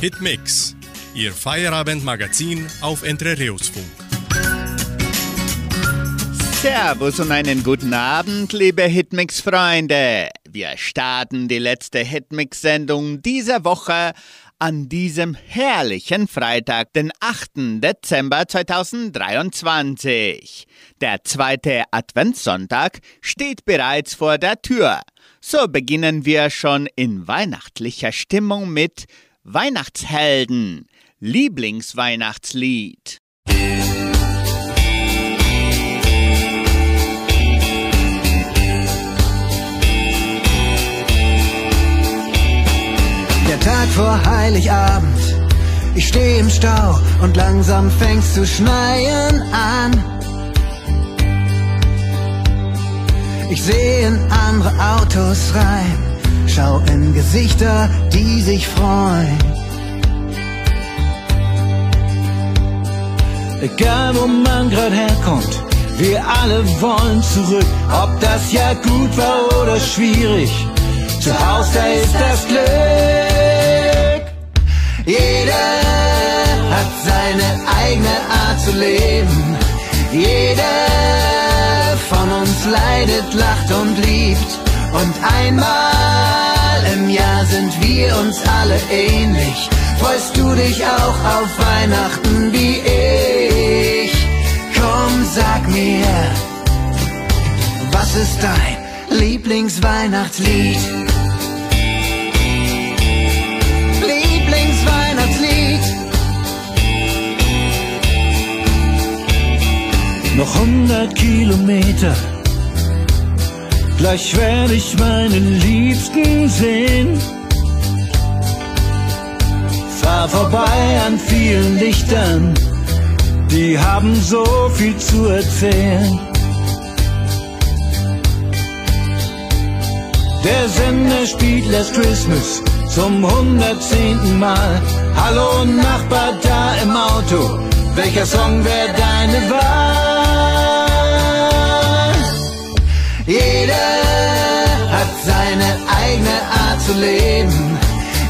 Hitmix, Ihr Feierabendmagazin auf Entrerios-Funk. Servus und einen guten Abend, liebe Hitmix-Freunde. Wir starten die letzte Hitmix-Sendung dieser Woche an diesem herrlichen Freitag, den 8. Dezember 2023. Der zweite Adventssonntag steht bereits vor der Tür. So beginnen wir schon in weihnachtlicher Stimmung mit Weihnachtshelden, Lieblingsweihnachtslied. Der Tag vor Heiligabend, ich steh im Stau und langsam fängt's zu schneien an. Ich seh in andere Autos rein, schau in Gesichter, die sich freuen. Egal wo man grad herkommt, wir alle wollen zurück, ob das Jahr gut war oder schwierig. Zu Hause da ist das Glück. Jeder hat seine eigene Art zu leben. Jeder von uns leidet, lacht und liebt. Und einmal wir uns alle ähnlich. Freust du dich auch auf Weihnachten wie ich? Komm, sag mir, was ist dein Lieblingsweihnachtslied? Lieblingsweihnachtslied. Noch hundert Kilometer, gleich werde ich meinen Liebsten sehen. Fahr vorbei an vielen Lichtern, die haben so viel zu erzählen. Der Sender spielt Last Christmas zum hundertzehnten Mal. Hallo Nachbar da im Auto, welcher Song wäre deine Wahl? Jeder hat seine eigene Art zu leben.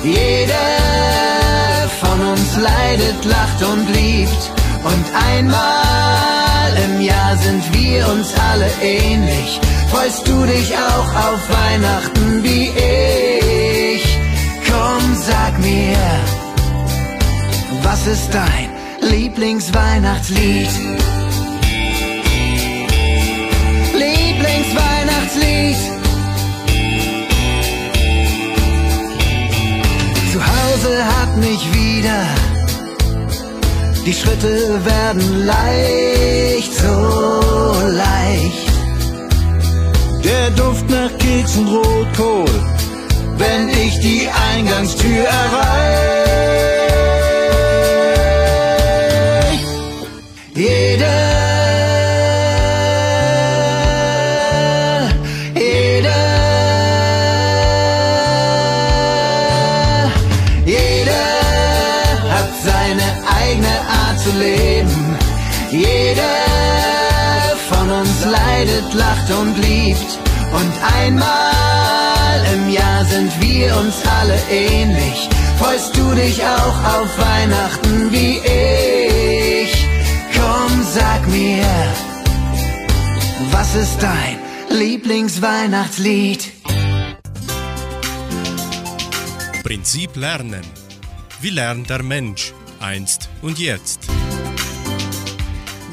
Jeder leidet, lacht und liebt. Und einmal im Jahr sind wir uns alle ähnlich. Freust du dich auch auf Weihnachten wie ich? Komm, sag mir, was ist dein Lieblingsweihnachtslied? Lieblingsweihnachtslied. Zu Hause hat mich wieder die Schritte werden leicht, so leicht. Der Duft nach Keks und Rotkohl, wenn ich die Eingangstür erreich. Einmal im Jahr sind wir uns alle ähnlich. Freust du dich auch auf Weihnachten wie ich? Komm, sag mir, was ist dein Lieblingsweihnachtslied? Prinzip Lernen. Wie lernt der Mensch einst und jetzt?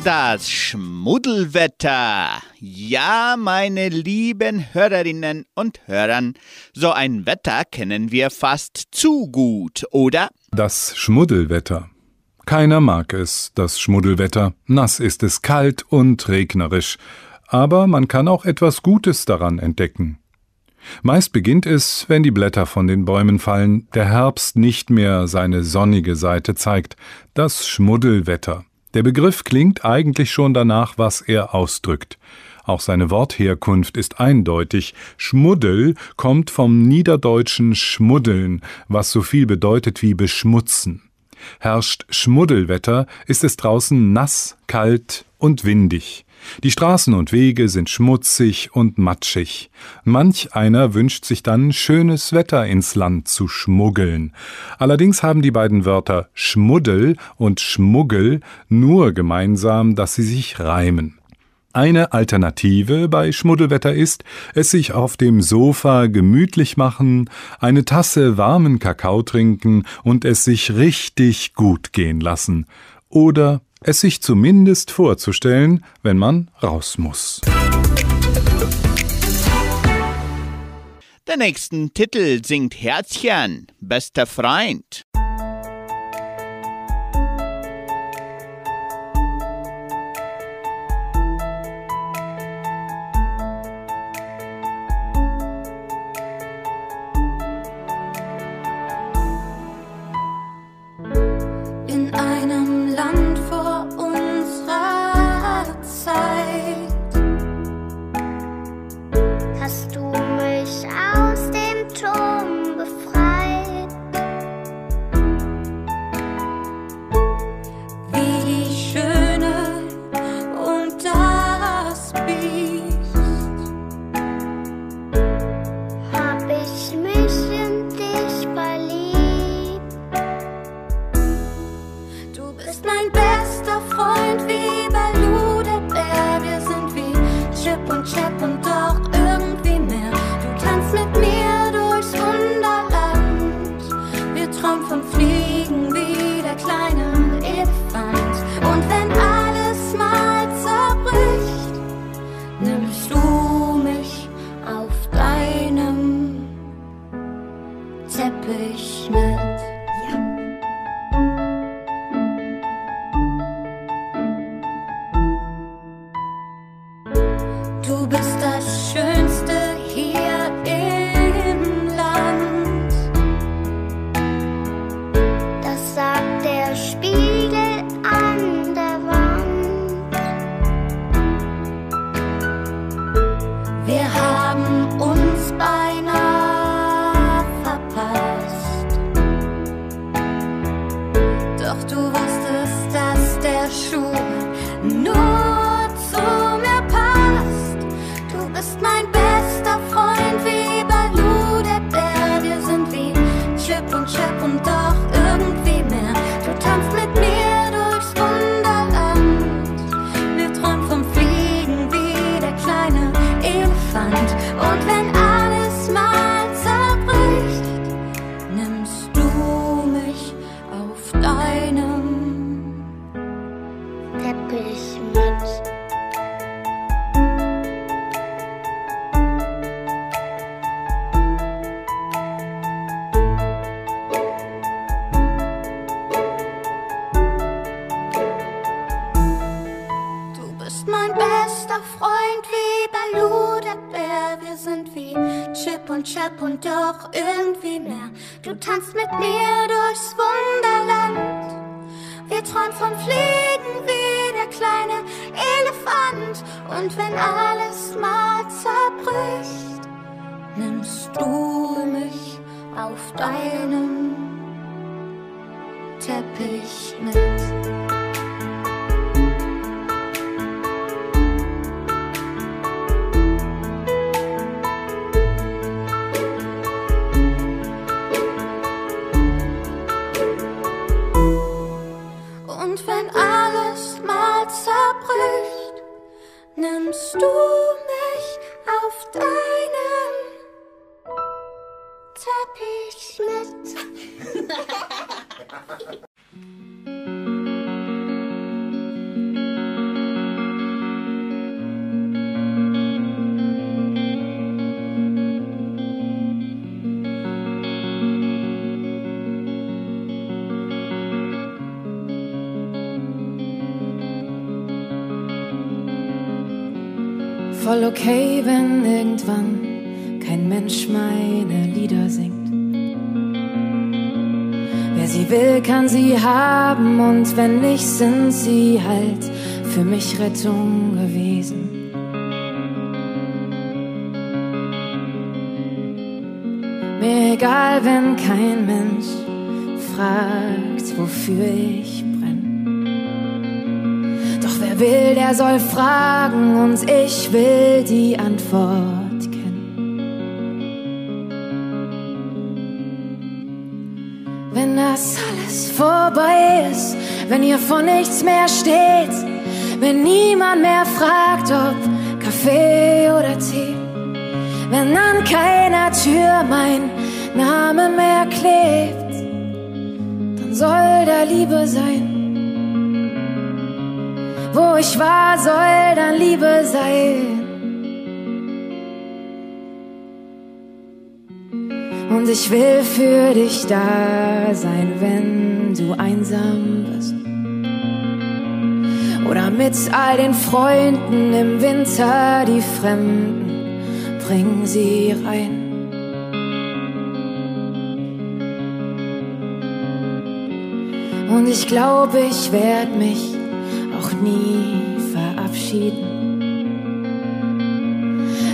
Das Schmuddelwetter. Ja, meine lieben Hörerinnen und Hörern, so ein Wetter kennen wir fast zu gut, oder? Das Schmuddelwetter. Keiner mag es, das Schmuddelwetter. Nass ist es kalt und regnerisch. Aber man kann auch etwas Gutes daran entdecken. Meist beginnt es, wenn die Blätter von den Bäumen fallen, der Herbst nicht mehr seine sonnige Seite zeigt, das Schmuddelwetter. Der Begriff klingt eigentlich schon danach, was er ausdrückt. Auch seine Wortherkunft ist eindeutig. Schmuddel kommt vom niederdeutschen Schmuddeln, was so viel bedeutet wie beschmutzen. Herrscht Schmuddelwetter, ist es draußen nass, kalt und windig. Die Straßen und Wege sind schmutzig und matschig. Manch einer wünscht sich dann schönes Wetter ins Land zu schmuggeln. Allerdings haben die beiden Wörter Schmuddel und Schmuggel nur gemeinsam, dass sie sich reimen. Eine Alternative bei Schmuddelwetter ist, es sich auf dem Sofa gemütlich machen, eine Tasse warmen Kakao trinken und es sich richtig gut gehen lassen. Oder es sich zumindest vorzustellen, wenn man raus muss. Der nächsten Titel singt Herzchen, bester Freund. Okay, wenn irgendwann kein Mensch meine Lieder singt. Wer sie will, kann sie haben und wenn nicht, sind sie halt für mich Rettung gewesen. Mir egal, wenn kein Mensch fragt, wofür ich Will, der soll fragen und ich will die Antwort kennen. Wenn das alles vorbei ist, wenn ihr vor nichts mehr steht, wenn niemand mehr fragt, ob Kaffee oder Tee, wenn an keiner Tür mein Name mehr klebt, dann soll da Liebe sein. Wo ich war, soll dann Liebe sein. Und ich will für dich da sein, wenn du einsam bist. Oder mit all den Freunden im Winter, die Fremden, bring sie rein. Und ich glaube, ich werd mich nie verabschieden.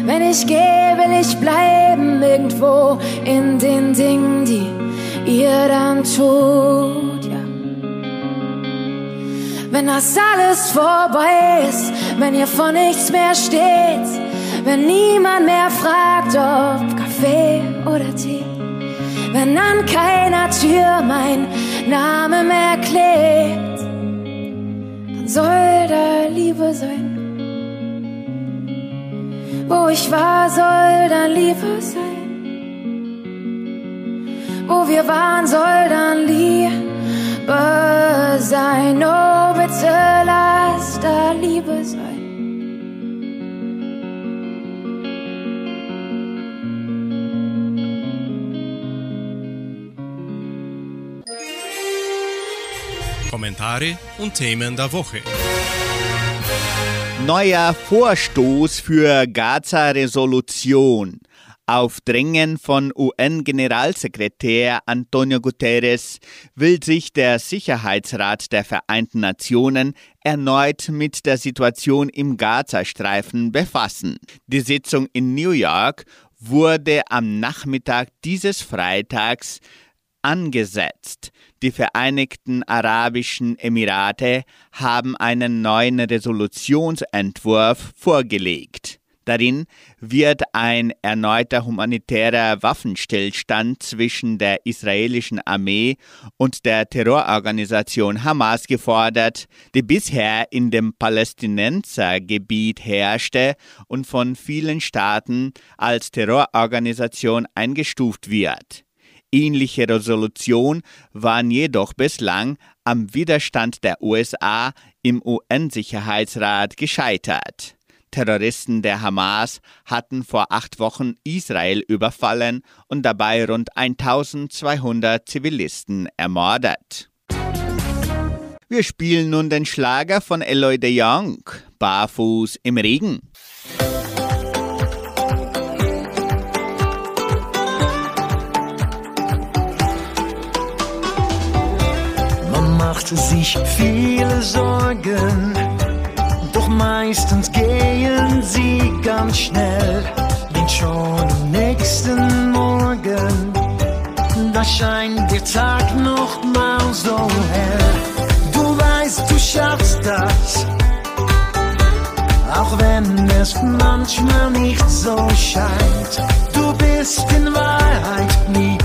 Wenn ich gehe, will ich bleiben irgendwo in den Dingen, die ihr dann tut, ja. Wenn das alles vorbei ist, wenn ihr vor nichts mehr steht, wenn niemand mehr fragt, ob Kaffee oder Tee, wenn an keiner Tür mein Name mehr klebt, soll da Liebe sein. Wo ich war, soll dann Liebe sein. Wo wir waren, soll dann Liebe sein. Oh, bitte lass da Liebe sein. Kommentare und Themen der Woche. Neuer Vorstoß für Gaza-Resolution. Auf Drängen von UN-Generalsekretär Antonio Guterres will sich der Sicherheitsrat der Vereinten Nationen erneut mit der Situation im Gazastreifen befassen. Die Sitzung in New York wurde am Nachmittag dieses Freitags angesetzt. Die Vereinigten Arabischen Emirate haben einen neuen Resolutionsentwurf vorgelegt. Darin wird ein erneuter humanitärer Waffenstillstand zwischen der israelischen Armee und der Terrororganisation Hamas gefordert, die bisher in dem Palästinensergebiet herrschte und von vielen Staaten als Terrororganisation eingestuft wird. Ähnliche Resolutionen waren jedoch bislang am Widerstand der USA im UN-Sicherheitsrat gescheitert. Terroristen der Hamas hatten vor acht Wochen Israel überfallen und dabei rund 1200 Zivilisten ermordet. Wir spielen nun den Schlager von Eloy de Jong, Barfuß im Regen. Man macht sich viele Sorgen, doch meistens gehen sie ganz schnell. Denn schon am nächsten Morgen, da scheint der Tag noch mal so hell. Du weißt, du schaffst das, auch wenn es manchmal nicht so scheint. Du bist in Wahrheit nie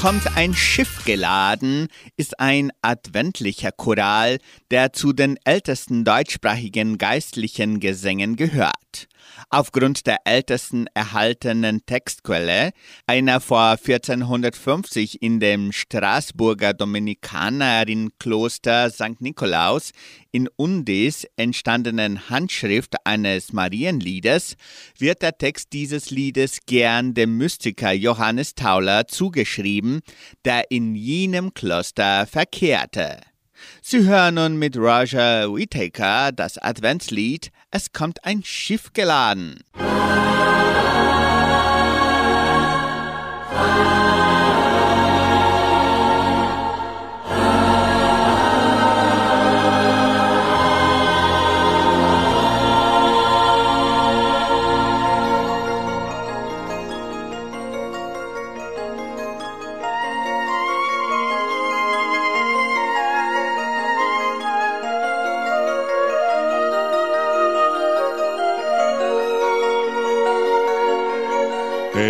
kommt ein Schiff geladen ist ein adventlicher Choral, der zu den ältesten deutschsprachigen geistlichen Gesängen gehört. Aufgrund der ältesten erhaltenen Textquelle, einer vor 1450 in dem Straßburger Dominikanerinnenkloster St. Nikolaus in Undis entstandenen Handschrift eines Marienliedes, wird der Text dieses Liedes gern dem Mystiker Johannes Tauler zugeschrieben, der in jenem Kloster verkehrte. Sie hören nun mit Roger Whittaker das Adventslied Es kommt ein Schiff geladen.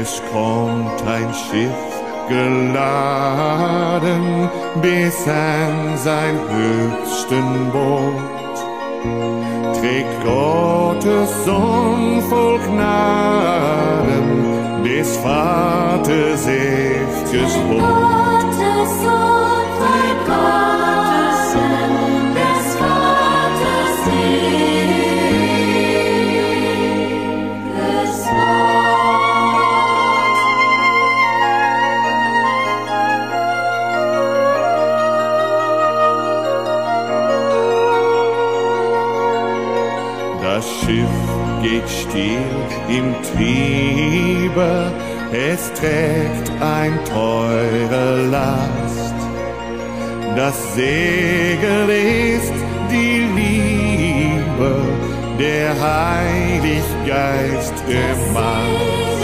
Es kommt ein Schiff geladen bis an sein höchsten Boot, trägt Gottes Sohn voll Gnaden des Vaters ew'ges Brot. Gottes Sohn, mein im Triebe, es trägt ein teure Last. Das Segel ist die Liebe, der Heilig Geist im Mast.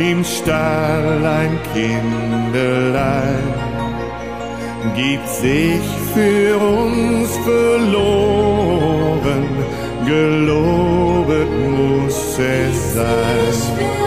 Im Stall ein Kindelein, gibt sich für uns verloren, gelobet muss sein.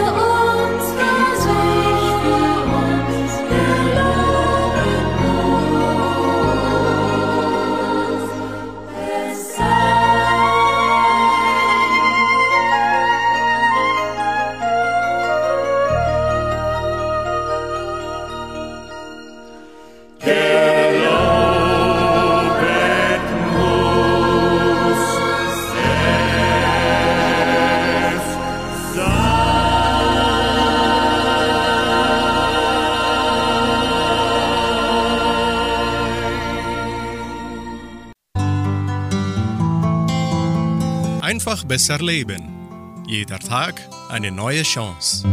Besser leben. Jeder Tag eine neue Chance.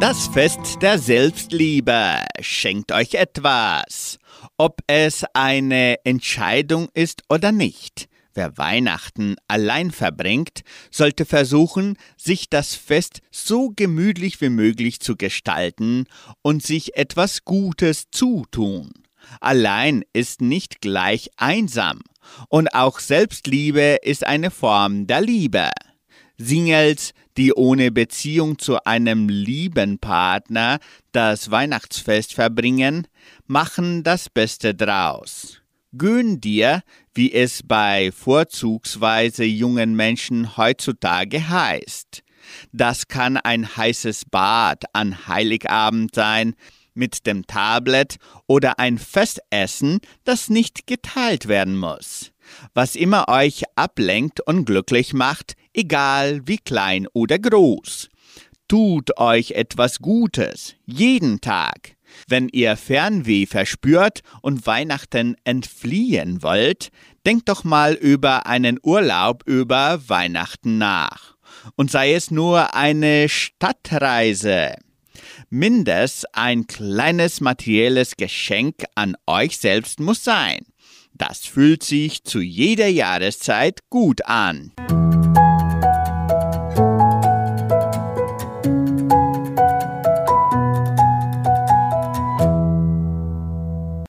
Das Fest der Selbstliebe schenkt euch etwas. Ob es eine Entscheidung ist oder nicht. Wer Weihnachten allein verbringt, sollte versuchen, sich das Fest so gemütlich wie möglich zu gestalten und sich etwas Gutes zutun. Allein ist nicht gleich einsam. Und auch Selbstliebe ist eine Form der Liebe. Singles, die ohne Beziehung zu einem lieben Partner das Weihnachtsfest verbringen, machen das Beste draus. Gönn dir, wie es bei vorzugsweise jungen Menschen heutzutage heißt. Das kann ein heißes Bad an Heiligabend sein, mit dem Tablet oder ein Festessen, das nicht geteilt werden muss. Was immer euch ablenkt und glücklich macht, egal wie klein oder groß. Tut euch etwas Gutes, jeden Tag. Wenn ihr Fernweh verspürt und Weihnachten entfliehen wollt, denkt doch mal über einen Urlaub über Weihnachten nach. Und sei es nur eine Stadtreise. Mindest ein kleines materielles Geschenk an euch selbst muss sein. Das fühlt sich zu jeder Jahreszeit gut an.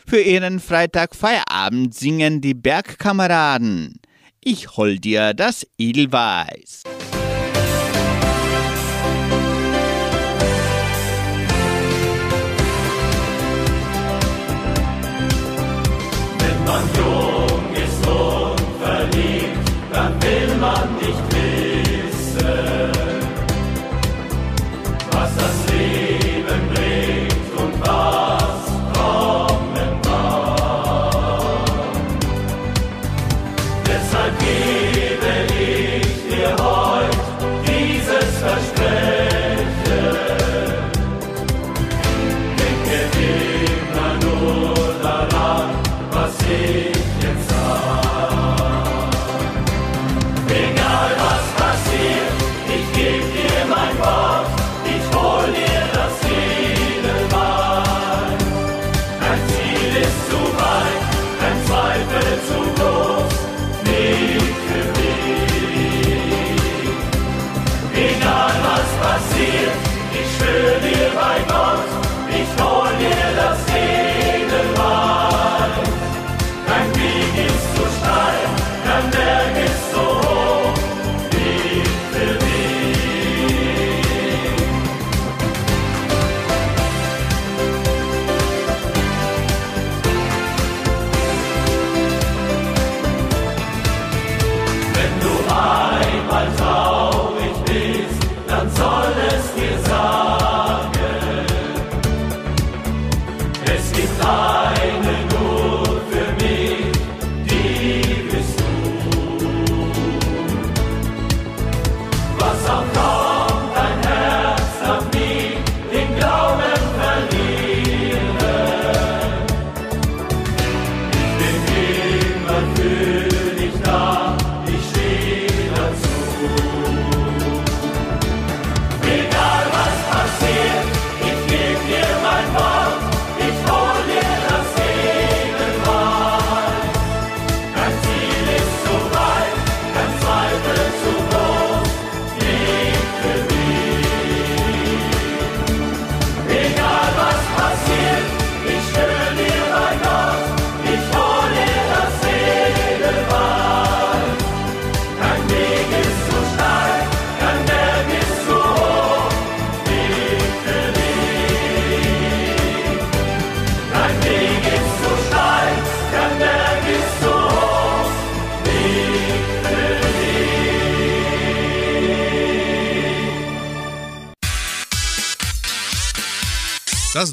Für ihren Freitag Feierabend singen die Bergkameraden. Ich hol dir das Edelweiß.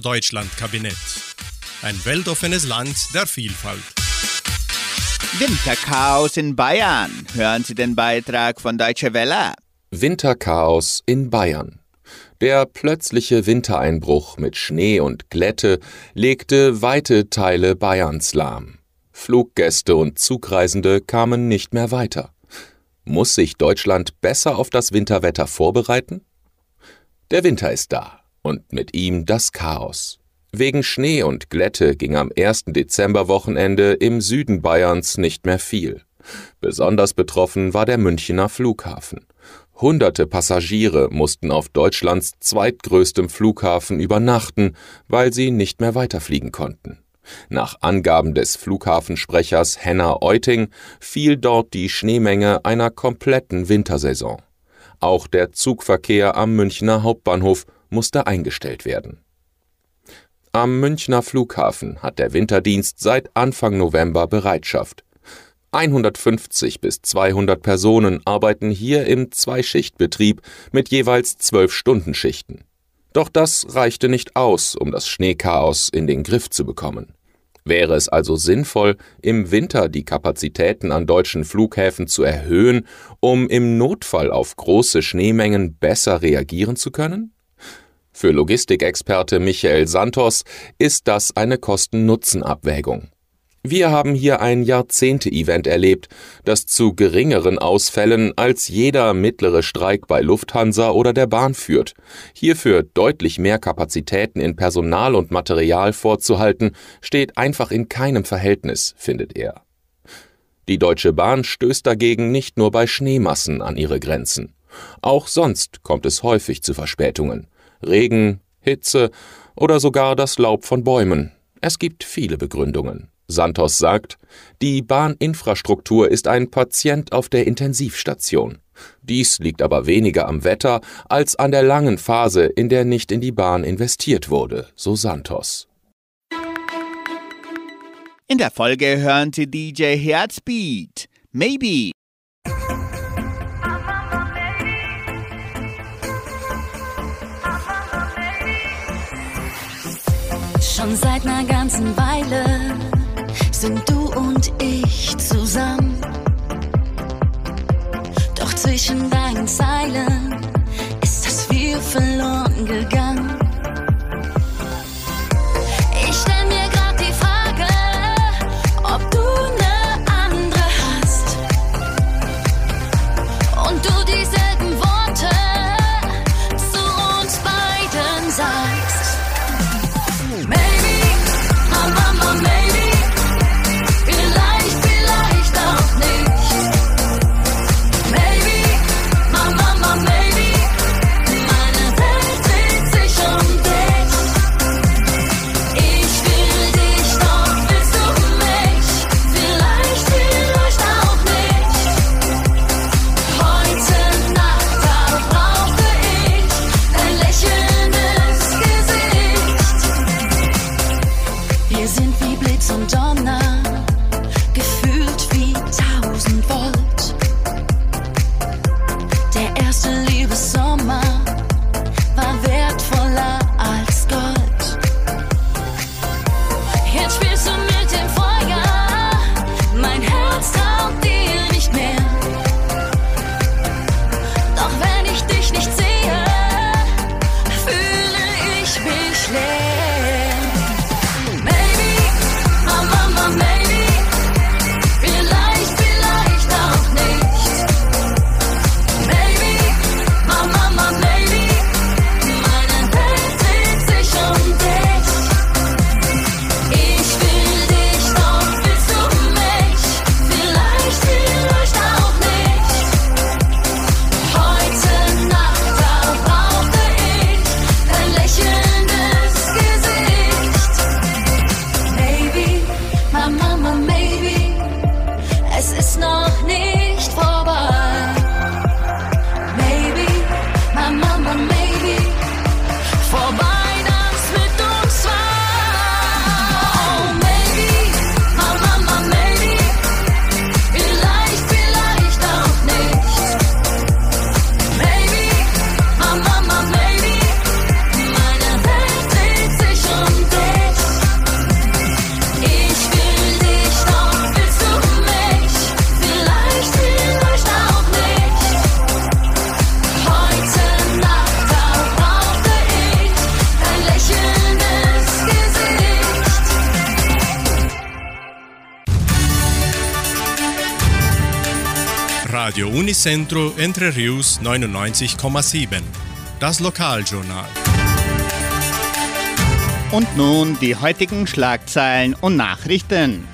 Das Deutschlandkabinett. Ein weltoffenes Land der Vielfalt. Winterchaos in Bayern. Hören Sie den Beitrag von Deutsche Welle. Winterchaos in Bayern. Der plötzliche Wintereinbruch mit Schnee und Glätte legte weite Teile Bayerns lahm. Fluggäste und Zugreisende kamen nicht mehr weiter. Muss sich Deutschland besser auf das Winterwetter vorbereiten? Der Winter ist da und mit ihm das Chaos. Wegen Schnee und Glätte ging am 1. Dezemberwochenende im Süden Bayerns nicht mehr viel. Besonders betroffen war der Münchener Flughafen. Hunderte Passagiere mussten auf Deutschlands zweitgrößtem Flughafen übernachten, weil sie nicht mehr weiterfliegen konnten. Nach Angaben des Flughafensprechers Henna Euting fiel dort die Schneemenge einer kompletten Wintersaison. Auch der Zugverkehr am Münchner Hauptbahnhof musste eingestellt werden. Am Münchner Flughafen hat der Winterdienst seit Anfang November Bereitschaft. 150 bis 200 Personen arbeiten hier im Zweischichtbetrieb mit jeweils zwölf Stundenschichten. Doch das reichte nicht aus, um das Schneechaos in den Griff zu bekommen. Wäre es also sinnvoll, im Winter die Kapazitäten an deutschen Flughäfen zu erhöhen, um im Notfall auf große Schneemengen besser reagieren zu können? Für Logistikexperte Michael Santos ist das eine Kosten-Nutzen-Abwägung. Wir haben hier ein Jahrzehnte-Event erlebt, das zu geringeren Ausfällen als jeder mittlere Streik bei Lufthansa oder der Bahn führt. Hierfür deutlich mehr Kapazitäten in Personal und Material vorzuhalten, steht einfach in keinem Verhältnis, findet er. Die Deutsche Bahn stößt dagegen nicht nur bei Schneemassen an ihre Grenzen. Auch sonst kommt es häufig zu Verspätungen. Regen, Hitze oder sogar das Laub von Bäumen. Es gibt viele Begründungen. Santos sagt, die Bahninfrastruktur ist ein Patient auf der Intensivstation. Dies liegt aber weniger am Wetter als an der langen Phase, in der nicht in die Bahn investiert wurde, so Santos. In der Folge hören Sie DJ Herzbeat. Maybe. Schon seit einer ganzen Weile sind du und ich zusammen. Doch zwischen deinen Zeilen ist das viel verloren gegangen. Radio Unicentro Entre Rius 99,7. Das Lokaljournal. Und nun die heutigen Schlagzeilen und Nachrichten.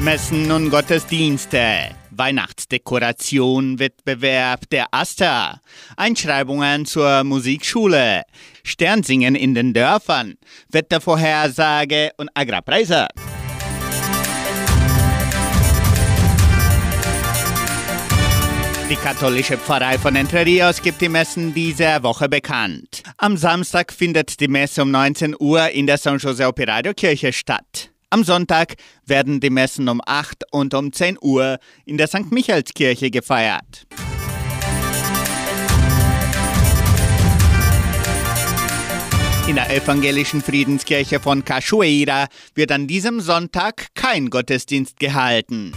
Messen und Gottesdienste. Weihnachtsdekoration Wettbewerb der Asta. Einschreibungen zur Musikschule. Sternsingen in den Dörfern. Wettervorhersage und Agrarpreise. Die katholische Pfarrei von Entre Rios gibt die Messen dieser Woche bekannt. Am Samstag findet die Messe um 19 Uhr in der San Jose Operario Kirche statt. Am Sonntag werden die Messen um 8 und um 10 Uhr in der St. Michaelskirche gefeiert. In der evangelischen Friedenskirche von Cachoeira wird an diesem Sonntag kein Gottesdienst gehalten.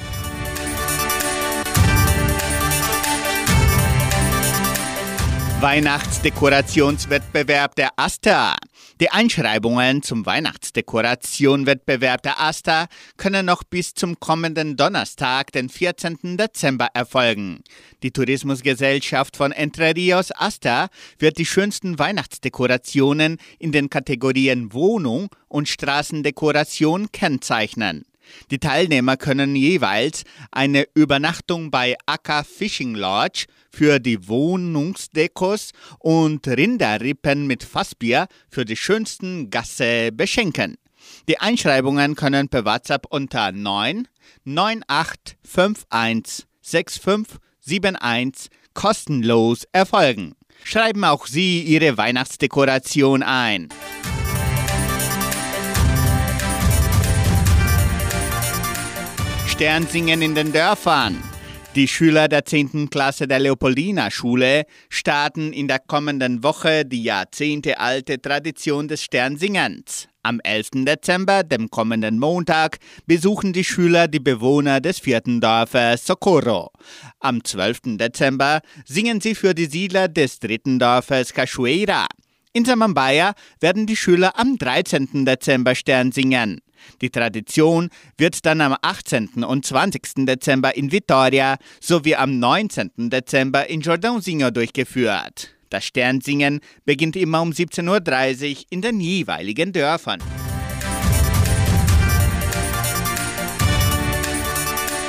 Weihnachtsdekorationswettbewerb der Asta. Die Einschreibungen zum Weihnachtsdekorationwettbewerb der Asta können noch bis zum kommenden Donnerstag, den 14. Dezember, erfolgen. Die Tourismusgesellschaft von Entre Rios Asta wird die schönsten Weihnachtsdekorationen in den Kategorien Wohnung und Straßendekoration kennzeichnen. Die Teilnehmer können jeweils eine Übernachtung bei Akka Fishing Lodge für die Wohnungsdekos und Rinderrippen mit Fassbier für die schönsten Gasse beschenken. Die Einschreibungen können per WhatsApp unter 9 9851 6571 kostenlos erfolgen. Schreiben auch Sie Ihre Weihnachtsdekoration ein. Sternsingen in den Dörfern. Die Schüler der 10. Klasse der Leopoldina Schule starten in der kommenden Woche die jahrzehntealte Tradition des Sternsingens. Am 11. Dezember, dem kommenden Montag, besuchen die Schüler die Bewohner des vierten Dorfes Socorro. Am 12. Dezember singen sie für die Siedler des dritten Dorfes Cachoeira. In Samambaya werden die Schüler am 13. Dezember Stern singen. Die Tradition wird dann am 18. und 20. Dezember in Vitoria sowie am 19. Dezember in Jordãozinho durchgeführt. Das Sternsingen beginnt immer um 17.30 Uhr in den jeweiligen Dörfern.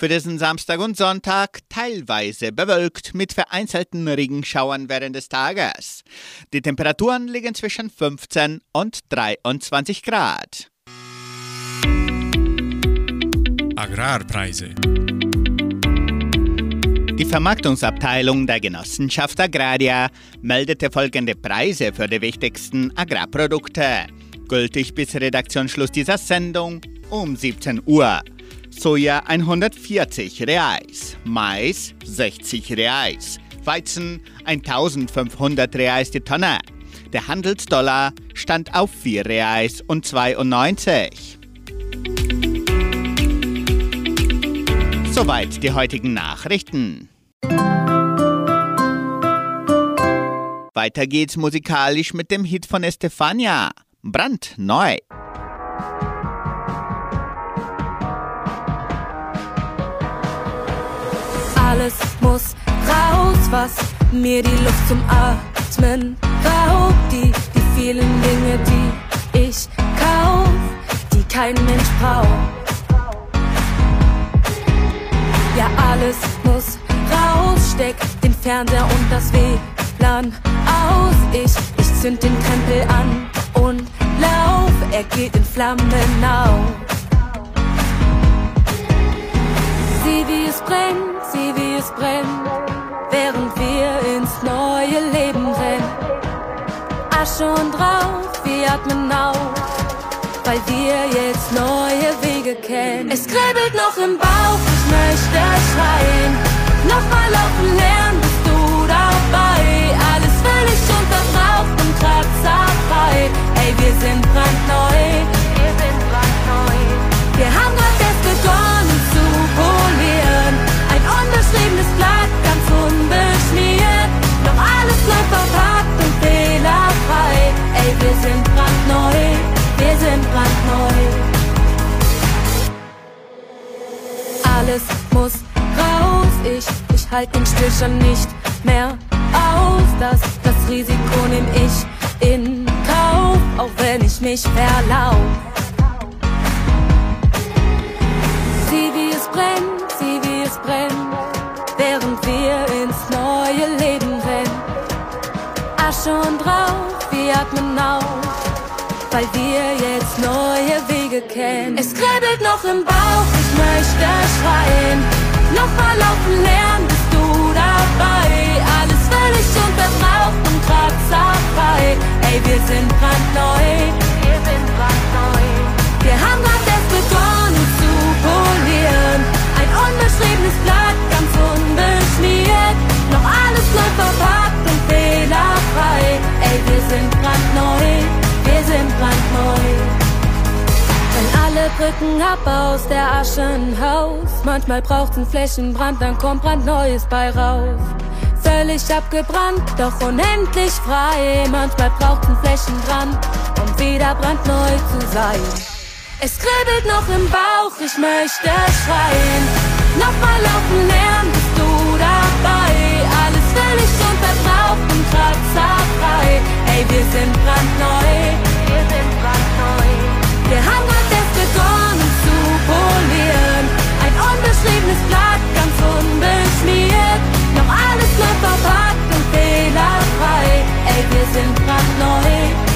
Für diesen Samstag und Sonntag teilweise bewölkt mit vereinzelten Regenschauern während des Tages. Die Temperaturen liegen zwischen 15 und 23 Grad. Agrarpreise. Die Vermarktungsabteilung der Genossenschaft Agraria meldete folgende Preise für die wichtigsten Agrarprodukte. Gültig bis Redaktionsschluss dieser Sendung um 17 Uhr. Soja 140 Reais, Mais 60 Reais, Weizen 1500 Reais die Tonne. Der Handelsdollar stand auf 4 Reais und 92. Soweit die heutigen Nachrichten. Weiter geht's musikalisch mit dem Hit von Estefania, brandneu. Alles muss raus, was mir die Luft zum Atmen raubt. Die, die vielen Dinge, die ich kauf, die kein Mensch braucht. Ja, alles muss raus, steck den Fernseher und das WLAN aus. Ich, ich zünd den Krempel an und lauf, er geht in Flammen auf. Sieh, wie es brennt, sieh, wie es brennt, während wir ins neue Leben rennen. Asche und Rauch, wir atmen auf, weil wir jetzt neue Wege kennen. Es kribbelt noch im Bauch, ich möchte schreien. Nochmal laufen lernen, bist du dabei. Alles völlig unverbraucht und kratzerfrei. Ey, wir sind brandneu. Wir sind brandneu. Wir haben ich halt den Stillstand nicht mehr aus. Das, das Risiko nehm ich in Kauf, auch wenn ich mich verlauf. Sieh wie es brennt, sieh wie es brennt, während wir ins neue Leben rennen. Asche und Rauch, wir atmen auf, weil wir jetzt neue Wege kennen. Es kribbelt noch im Bauch, ich möchte schreien. Nochmal laufen lernen, dabei. Alles völlig unverbraucht und kratzerfrei. Ey, wir sind brandneu. Wir sind brandneu. Wir haben grad erst begonnen zu polieren. Ein unbeschriebenes Blatt, ganz unbeschmiert. Noch alles bleibt verpackt und fehlerfrei. Ey, wir sind brandneu. Wir sind brandneu. Wenn alle Brücken ab aus der Asche ein Haus. Manchmal braucht's einen Flächenbrand, dann kommt brandneues bei raus. Völlig abgebrannt, doch unendlich frei. Manchmal braucht's einen Flächenbrand, um wieder brandneu zu sein. Es kribbelt noch im Bauch, ich möchte schreien. Nochmal laufen lernen, bist du dabei. Alles völlig unverbraucht und kratzerfrei. Ey, wir sind brandneu. Wir sind brandneu. Wir haben unbeschriebenes Blatt, ganz unbeschmiert. Noch alles bleibt verpackt und fehlerfrei. Ey, wir sind brandneu.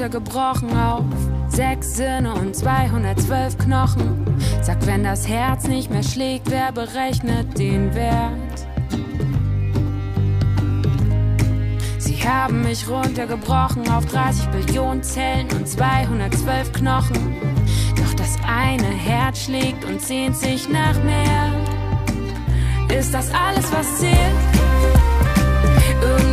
Runtergebrochen auf sechs Sinne und 212 Knochen. Sag, wenn das Herz nicht mehr schlägt, wer berechnet den Wert? Sie haben mich runtergebrochen auf 30 Billionen Zellen und 212 Knochen. Doch das eine Herz schlägt und sehnt sich nach mehr. Ist das alles, was zählt? Irgendwie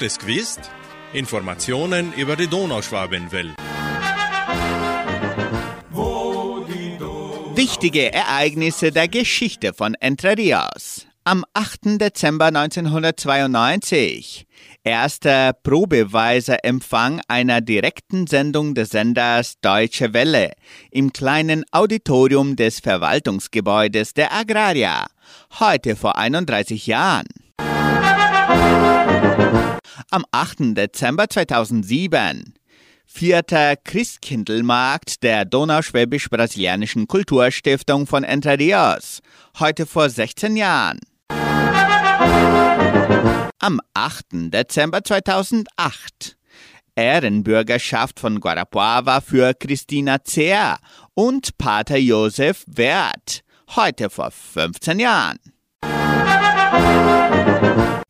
Habt es gewusst? Informationen über die Donauschwabenwelle. Wichtige Ereignisse der Geschichte von Entre Rios. Am 8. Dezember 1992. Erster Probeweiser-Empfang einer direkten Sendung des Senders Deutsche Welle im kleinen Auditorium des Verwaltungsgebäudes der Agraria. Heute vor 31 Jahren. Am 8. Dezember 2007 vierter Christkindlmarkt der Donauschwäbisch-Brasilianischen Kulturstiftung von Entre Rios, heute vor 16 Jahren. Am 8. Dezember 2008 Ehrenbürgerschaft von Guarapuava für Christina Zehr und Pater Josef Wert, heute vor 15 Jahren.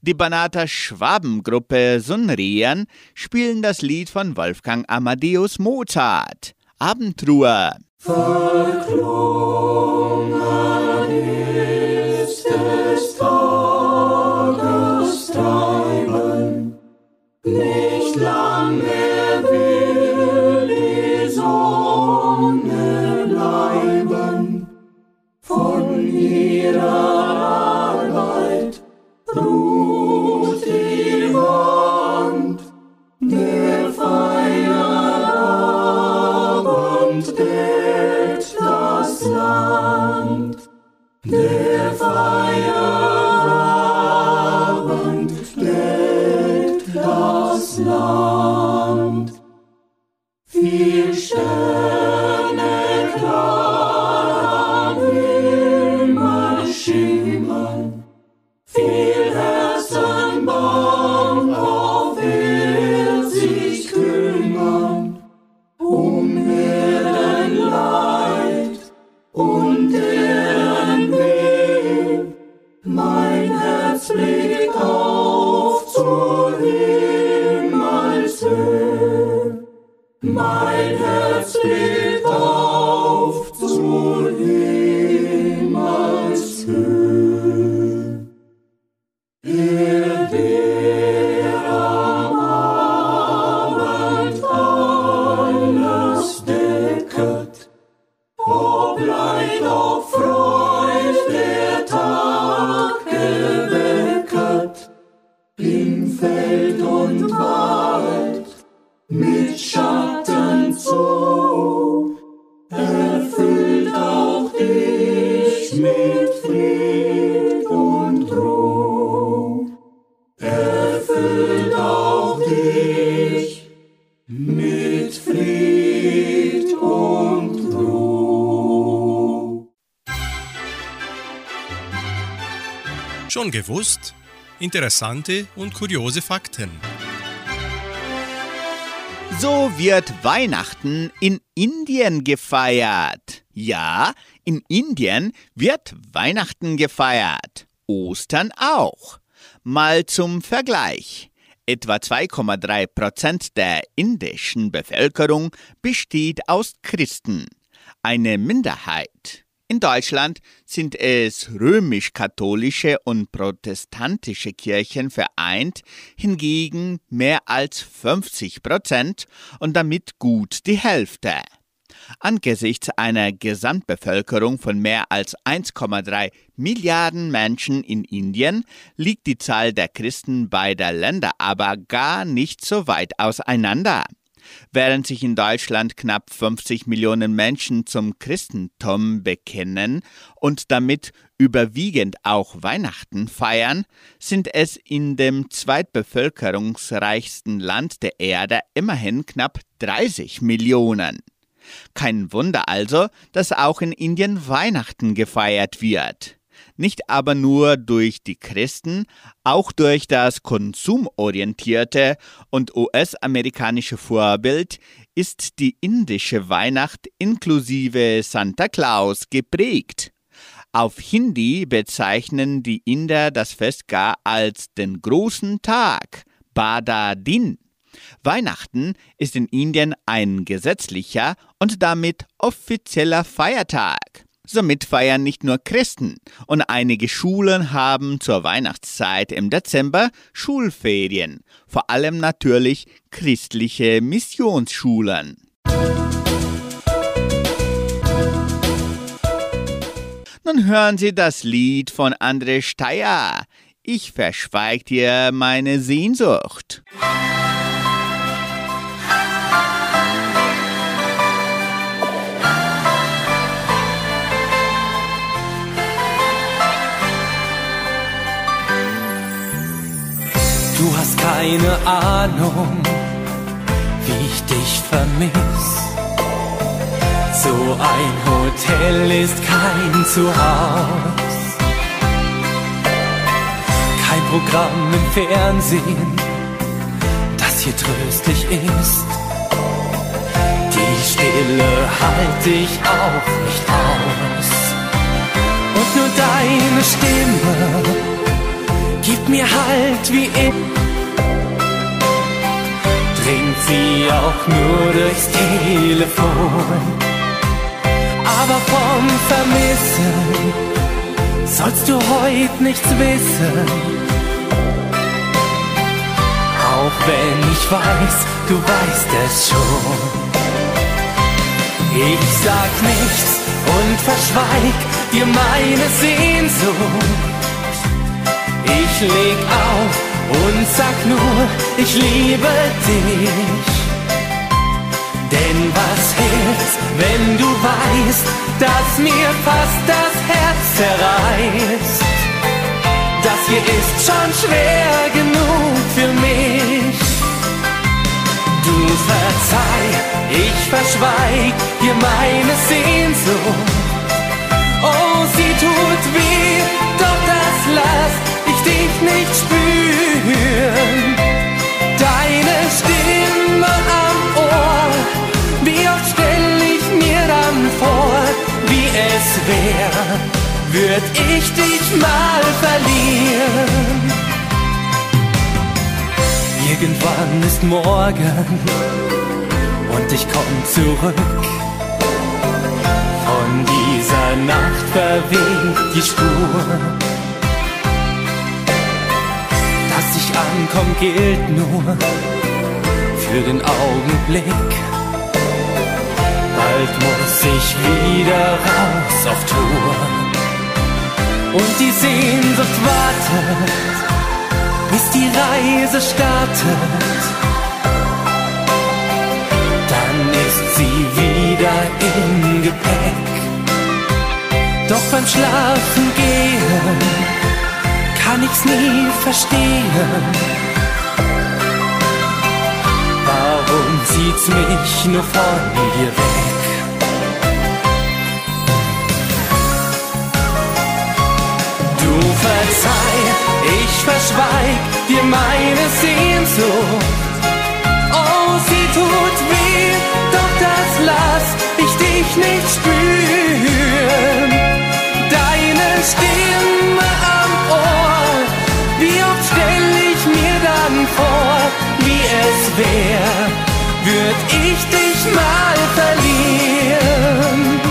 Die Banater Schwabengruppe Sunrian spielen das Lied von Wolfgang Amadeus Mozart. Abendruhe. Verklungen ist des Tages Treiben, nicht lange will die Sonne bleiben. Von ihrer der Feierabend deckt das Land. Der Feierabend deckt das Land. Vier Sterne Interessante und kuriose Fakten. So wird Weihnachten in Indien gefeiert. Ja, in Indien wird Weihnachten gefeiert. Ostern auch. Mal zum Vergleich. Etwa 2,3 Prozent der indischen Bevölkerung besteht aus Christen. Eine Minderheit. In Deutschland sind es römisch-katholische und protestantische Kirchen vereint, hingegen mehr als 50 Prozent und damit gut die Hälfte. Angesichts einer Gesamtbevölkerung von mehr als 1,3 Milliarden Menschen in Indien liegt die Zahl der Christen beider Länder aber gar nicht so weit auseinander. Während sich in Deutschland knapp 50 Millionen Menschen zum Christentum bekennen und damit überwiegend auch Weihnachten feiern, sind es in dem zweitbevölkerungsreichsten Land der Erde immerhin knapp 30 Millionen. Kein Wunder also, dass auch in Indien Weihnachten gefeiert wird. Nicht aber nur durch die Christen, auch durch das konsumorientierte und US-amerikanische Vorbild ist die indische Weihnacht inklusive Santa Claus geprägt. Auf Hindi bezeichnen die Inder das Fest gar als den großen Tag, Bada Din. Weihnachten ist in Indien ein gesetzlicher und damit offizieller Feiertag. Somit feiern nicht nur Christen und einige Schulen haben zur Weihnachtszeit im Dezember Schulferien, vor allem natürlich christliche Missionsschulen. Nun hören Sie das Lied von André Steyer. Ich verschweig dir meine Sehnsucht. Keine Ahnung, wie ich dich vermiss. So ein Hotel ist kein Zuhause. Kein Programm im Fernsehen, das hier tröstlich ist. Die Stille halte ich auch nicht aus. Und nur deine Stimme gibt mir Halt wie ich. Dringt sie auch nur durchs Telefon. Aber vom Vermissen sollst du heut nichts wissen. Auch wenn ich weiß, du weißt es schon. Ich sag nichts und verschweig dir meine Sehnsucht. Ich leg auf und sag nur, ich liebe dich. Denn was hilft's, wenn du weißt, dass mir fast das Herz zerreißt? Das hier ist schon schwer genug für mich. Du verzeih, ich verschweig dir meine Sehnsucht. Oh, sie tut weh, doch das lass dich nicht spüren. Würd ich dich mal verlieren. Irgendwann ist morgen und ich komm zurück. Von dieser Nacht verweht die Spur ankommen, gilt nur für den Augenblick. Bald muss ich wieder raus auf Tour. Und die Sehnsucht wartet, bis die Reise startet. Dann ist sie wieder im Gepäck. Doch beim Schlafen gehen kann ich's nie verstehen. Warum zieht's mich nur von dir weg? Verzeih, ich verschweig dir meine Sehnsucht. Oh, sie tut weh, doch das lass ich dich nicht spüren. Deine Stimme am Ohr wie oft stell ich mir dann vor, wie es wär, würd ich dich mal verlieren.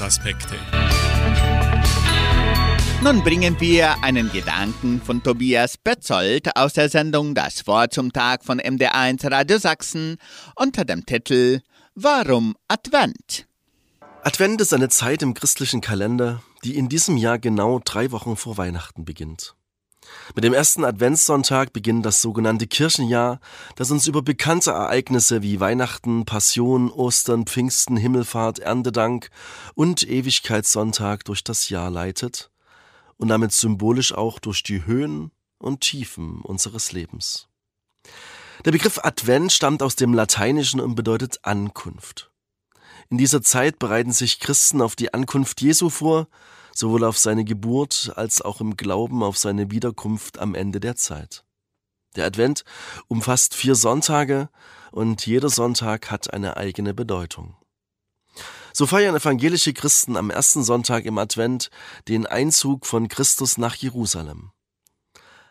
Lebensaspekte. Nun bringen wir einen Gedanken von Tobias Betzold aus der Sendung Das Wort zum Tag von MD1 Radio Sachsen unter dem Titel Warum Advent? Advent ist eine Zeit im christlichen Kalender, die in diesem Jahr genau drei Wochen vor Weihnachten beginnt. Mit dem ersten Adventssonntag beginnt das sogenannte Kirchenjahr, das uns über bekannte Ereignisse wie Weihnachten, Passion, Ostern, Pfingsten, Himmelfahrt, Erntedank und Ewigkeitssonntag durch das Jahr leitet und damit symbolisch auch durch die Höhen und Tiefen unseres Lebens. Der Begriff Advent stammt aus dem Lateinischen und bedeutet Ankunft. In dieser Zeit bereiten sich Christen auf die Ankunft Jesu vor, sowohl auf seine Geburt als auch im Glauben auf seine Wiederkunft am Ende der Zeit. Der Advent umfasst vier Sonntage und jeder Sonntag hat eine eigene Bedeutung. So feiern evangelische Christen am ersten Sonntag im Advent den Einzug von Christus nach Jerusalem.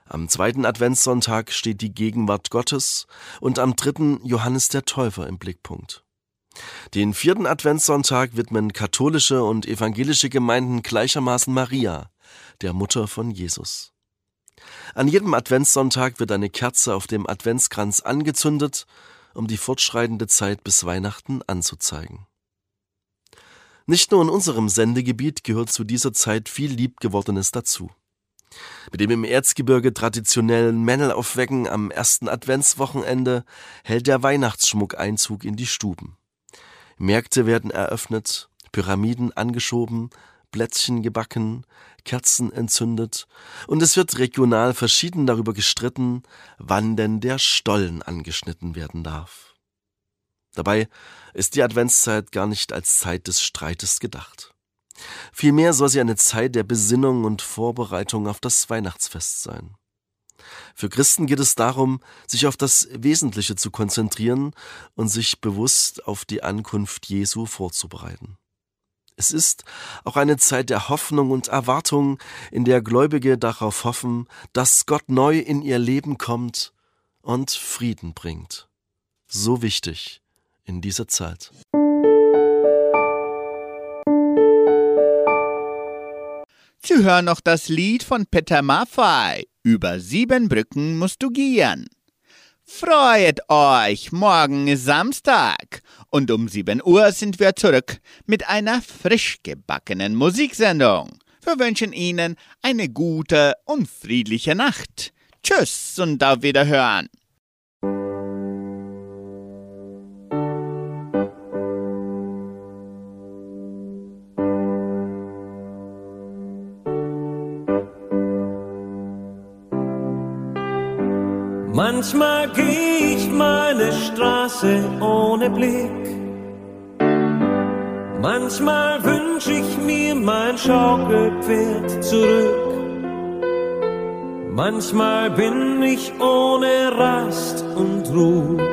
Am zweiten Adventssonntag steht die Gegenwart Gottes und am dritten Johannes der Täufer im Blickpunkt. Den vierten Adventssonntag widmen katholische und evangelische Gemeinden gleichermaßen Maria, der Mutter von Jesus. An jedem Adventssonntag wird eine Kerze auf dem Adventskranz angezündet, um die fortschreitende Zeit bis Weihnachten anzuzeigen. Nicht nur in unserem Sendegebiet gehört zu dieser Zeit viel Liebgewordenes dazu. Mit dem im Erzgebirge traditionellen Männelaufwecken am ersten Adventswochenende hält der Weihnachtsschmuck Einzug in die Stuben. Märkte werden eröffnet, Pyramiden angeschoben, Plätzchen gebacken, Kerzen entzündet, und es wird regional verschieden darüber gestritten, wann denn der Stollen angeschnitten werden darf. Dabei ist die Adventszeit gar nicht als Zeit des Streites gedacht. Vielmehr soll sie eine Zeit der Besinnung und Vorbereitung auf das Weihnachtsfest sein. Für Christen geht es darum, sich auf das Wesentliche zu konzentrieren und sich bewusst auf die Ankunft Jesu vorzubereiten. Es ist auch eine Zeit der Hoffnung und Erwartung, in der Gläubige darauf hoffen, dass Gott neu in ihr Leben kommt und Frieden bringt. So wichtig in dieser Zeit. Sie hören noch das Lied von Peter Maffay. Über sieben Brücken musst du gehen. Freut euch, morgen ist Samstag und um 7 Uhr sind wir zurück mit einer frisch gebackenen Musiksendung. Wir wünschen Ihnen eine gute und friedliche Nacht. Tschüss und auf Wiederhören. Manchmal geh ich meine Straße ohne Blick. Manchmal wünsch ich mir mein Schaukelpferd zurück. Manchmal bin ich ohne Rast und Ruhe.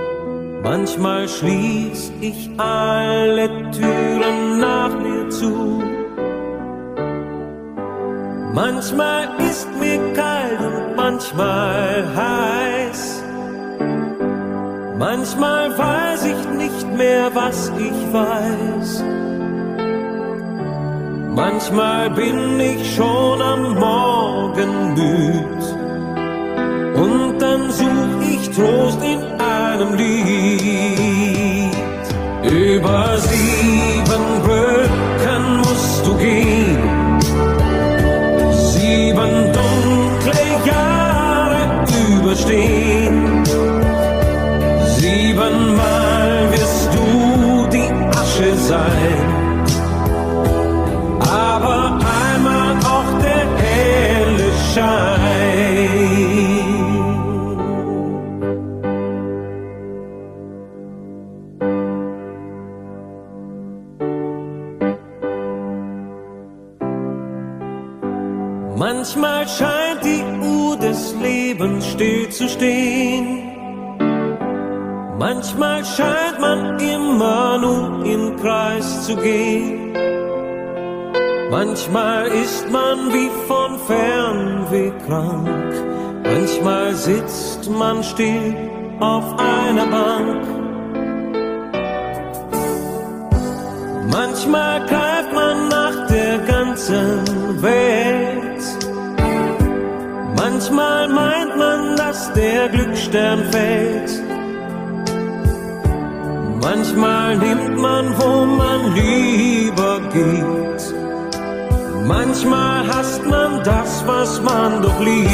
Manchmal schließ ich alle Türen nach mir zu. Manchmal ist mir kalt und manchmal heiß. Manchmal weiß ich nicht mehr, was ich weiß. Manchmal bin ich schon am Morgen müd. Und dann such ich Trost in einem Lied. Über sieben Brücken musst du gehen. Überstehen. Siebenmal wirst du die Asche sein. zu stehen. Manchmal scheint man immer nur im Kreis zu gehen. Manchmal ist man wie von Fernweh krank. Manchmal sitzt man still auf einer Bank. Manchmal greift man nach der ganzen Welt. Manchmal meint man, dass der Glücksstern fällt. Manchmal nimmt man, wo man lieber geht. Manchmal hasst man das, was man doch liebt.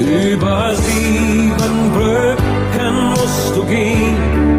Über sieben Brücken musst du gehen